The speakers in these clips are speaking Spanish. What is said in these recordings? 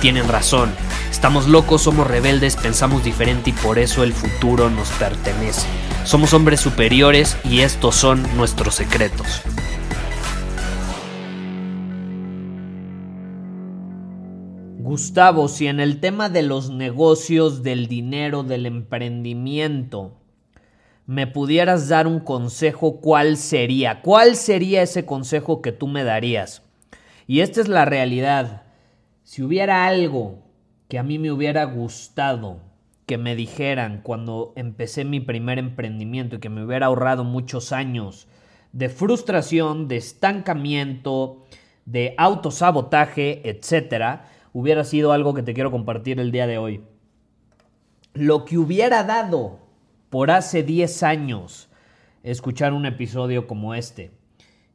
tienen razón. Estamos locos, somos rebeldes, pensamos diferente y por eso el futuro nos pertenece. Somos hombres superiores y estos son nuestros secretos. Gustavo, si en el tema de los negocios, del dinero, del emprendimiento, me pudieras dar un consejo, ¿cuál sería? ¿Cuál sería ese consejo que tú me darías? Y esta es la realidad. Si hubiera algo que a mí me hubiera gustado que me dijeran cuando empecé mi primer emprendimiento y que me hubiera ahorrado muchos años de frustración, de estancamiento, de autosabotaje, etcétera, hubiera sido algo que te quiero compartir el día de hoy. Lo que hubiera dado por hace 10 años escuchar un episodio como este.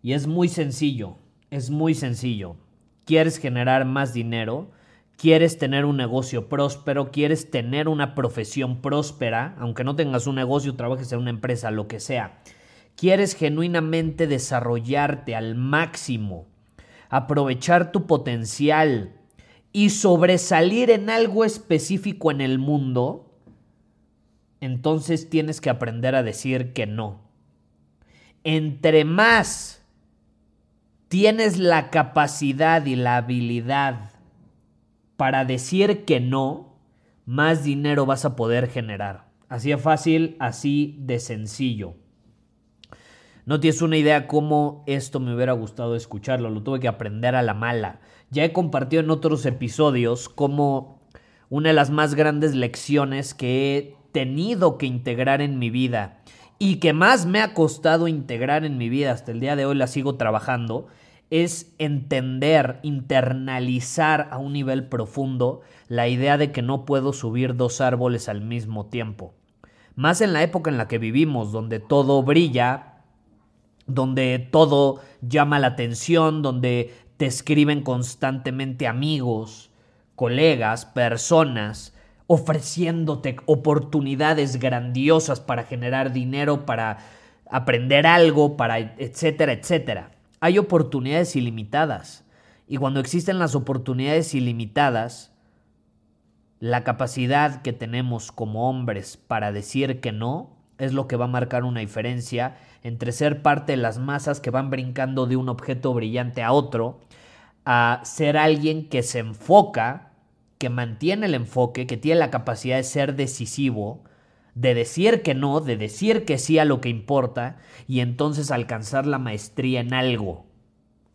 Y es muy sencillo, es muy sencillo. ¿Quieres generar más dinero? ¿Quieres tener un negocio próspero? ¿Quieres tener una profesión próspera? Aunque no tengas un negocio, trabajes en una empresa, lo que sea. ¿Quieres genuinamente desarrollarte al máximo? Aprovechar tu potencial y sobresalir en algo específico en el mundo, entonces tienes que aprender a decir que no. Entre más tienes la capacidad y la habilidad para decir que no, más dinero vas a poder generar. Así de fácil, así de sencillo. No tienes una idea cómo esto me hubiera gustado escucharlo, lo tuve que aprender a la mala. Ya he compartido en otros episodios como una de las más grandes lecciones que he tenido que integrar en mi vida y que más me ha costado integrar en mi vida, hasta el día de hoy la sigo trabajando, es entender, internalizar a un nivel profundo la idea de que no puedo subir dos árboles al mismo tiempo. Más en la época en la que vivimos, donde todo brilla, donde todo llama la atención, donde te escriben constantemente amigos, colegas, personas, ofreciéndote oportunidades grandiosas para generar dinero, para aprender algo, para etcétera, etcétera. Hay oportunidades ilimitadas. Y cuando existen las oportunidades ilimitadas, la capacidad que tenemos como hombres para decir que no es lo que va a marcar una diferencia entre ser parte de las masas que van brincando de un objeto brillante a otro, a ser alguien que se enfoca, que mantiene el enfoque, que tiene la capacidad de ser decisivo, de decir que no, de decir que sí a lo que importa y entonces alcanzar la maestría en algo.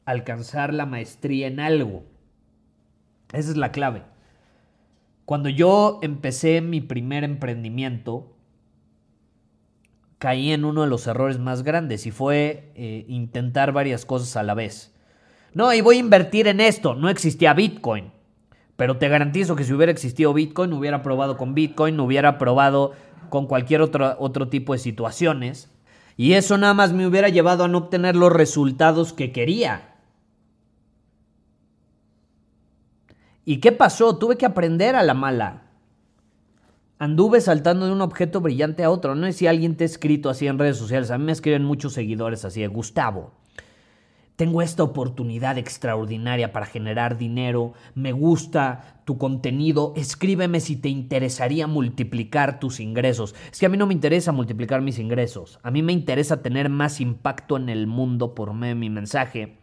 Alcanzar la maestría en algo. Esa es la clave. Cuando yo empecé mi primer emprendimiento, caí en uno de los errores más grandes y fue eh, intentar varias cosas a la vez. No, y voy a invertir en esto. No existía Bitcoin. Pero te garantizo que si hubiera existido Bitcoin, hubiera probado con Bitcoin, hubiera probado con cualquier otro, otro tipo de situaciones. Y eso nada más me hubiera llevado a no obtener los resultados que quería. ¿Y qué pasó? Tuve que aprender a la mala. Anduve saltando de un objeto brillante a otro. No sé si alguien te ha escrito así en redes sociales. A mí me escriben muchos seguidores así de Gustavo. Tengo esta oportunidad extraordinaria para generar dinero, me gusta tu contenido, escríbeme si te interesaría multiplicar tus ingresos. Es que a mí no me interesa multiplicar mis ingresos, a mí me interesa tener más impacto en el mundo por medio de mi mensaje.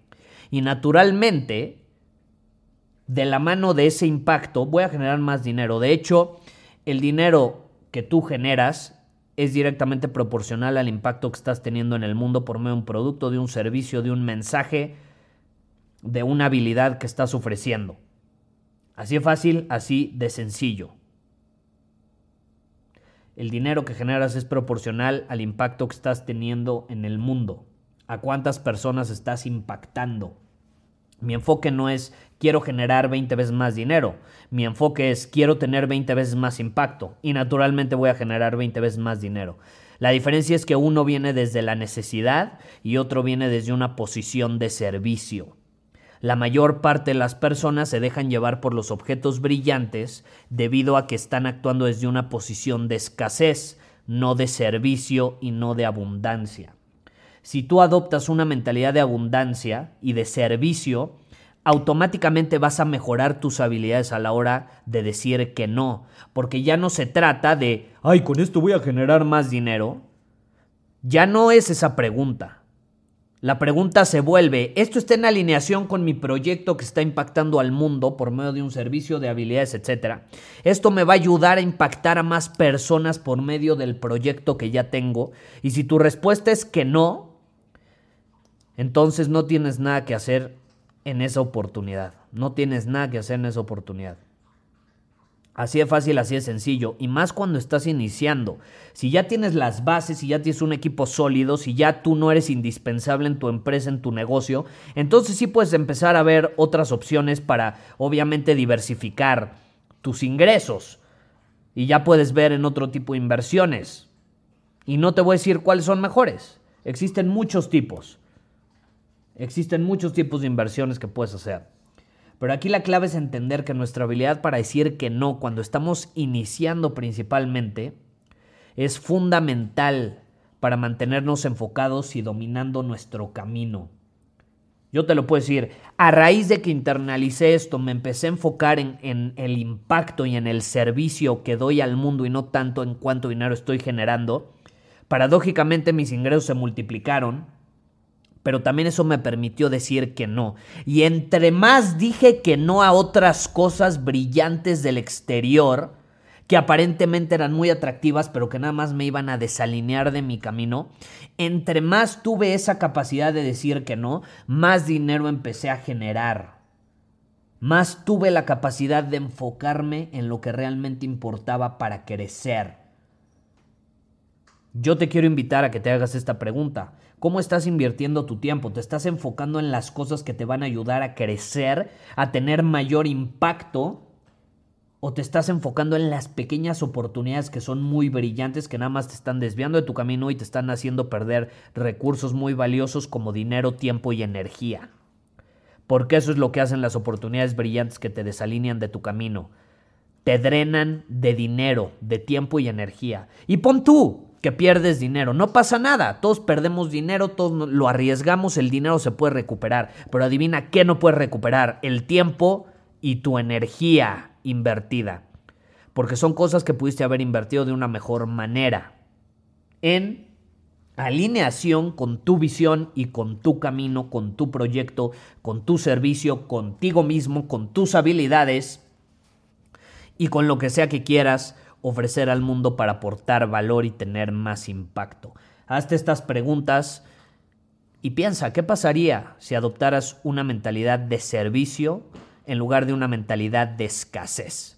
Y naturalmente, de la mano de ese impacto, voy a generar más dinero. De hecho, el dinero que tú generas es directamente proporcional al impacto que estás teniendo en el mundo por medio de un producto, de un servicio, de un mensaje, de una habilidad que estás ofreciendo. Así de fácil, así de sencillo. El dinero que generas es proporcional al impacto que estás teniendo en el mundo, a cuántas personas estás impactando. Mi enfoque no es quiero generar 20 veces más dinero, mi enfoque es quiero tener 20 veces más impacto y naturalmente voy a generar 20 veces más dinero. La diferencia es que uno viene desde la necesidad y otro viene desde una posición de servicio. La mayor parte de las personas se dejan llevar por los objetos brillantes debido a que están actuando desde una posición de escasez, no de servicio y no de abundancia. Si tú adoptas una mentalidad de abundancia y de servicio, automáticamente vas a mejorar tus habilidades a la hora de decir que no, porque ya no se trata de, ay, con esto voy a generar más dinero. Ya no es esa pregunta. La pregunta se vuelve, ¿esto está en alineación con mi proyecto que está impactando al mundo por medio de un servicio de habilidades, etcétera? Esto me va a ayudar a impactar a más personas por medio del proyecto que ya tengo. Y si tu respuesta es que no, entonces no tienes nada que hacer en esa oportunidad. No tienes nada que hacer en esa oportunidad. Así de fácil, así de sencillo. Y más cuando estás iniciando. Si ya tienes las bases, si ya tienes un equipo sólido, si ya tú no eres indispensable en tu empresa, en tu negocio, entonces sí puedes empezar a ver otras opciones para, obviamente, diversificar tus ingresos. Y ya puedes ver en otro tipo de inversiones. Y no te voy a decir cuáles son mejores. Existen muchos tipos. Existen muchos tipos de inversiones que puedes hacer. Pero aquí la clave es entender que nuestra habilidad para decir que no cuando estamos iniciando principalmente es fundamental para mantenernos enfocados y dominando nuestro camino. Yo te lo puedo decir, a raíz de que internalicé esto, me empecé a enfocar en, el impacto y en el servicio que doy al mundo y no tanto en cuánto dinero estoy generando. Paradójicamente mis ingresos se multiplicaron, pero también eso me permitió decir que no. Y entre más dije que no a otras cosas brillantes del exterior, que aparentemente eran muy atractivas, pero que nada más me iban a desalinear de mi camino, entre más tuve esa capacidad de decir que no, más dinero empecé a generar. Más tuve la capacidad de enfocarme en lo que realmente importaba para crecer. Yo te quiero invitar a que te hagas esta pregunta. ¿Cómo estás invirtiendo tu tiempo? ¿Te estás enfocando en las cosas que te van a ayudar a crecer, a tener mayor impacto? ¿O te estás enfocando en las pequeñas oportunidades que son muy brillantes, que nada más te están desviando de tu camino y te están haciendo perder recursos muy valiosos como dinero, tiempo y energía? Porque eso es lo que hacen las oportunidades brillantes que te desalinean de tu camino. Te drenan de dinero, de tiempo y energía. Y pon tú, que pierdes dinero. No pasa nada, todos perdemos dinero, todos lo arriesgamos, el dinero se puede recuperar, pero adivina qué no puedes recuperar, el tiempo y tu energía invertida, porque son cosas que pudiste haber invertido de una mejor manera, en alineación con tu visión y con tu camino, con tu proyecto, con tu servicio, contigo mismo, con tus habilidades y con lo que sea que quieras ofrecer al mundo para aportar valor y tener más impacto? Hazte estas preguntas y piensa, ¿qué pasaría si adoptaras una mentalidad de servicio en lugar de una mentalidad de escasez?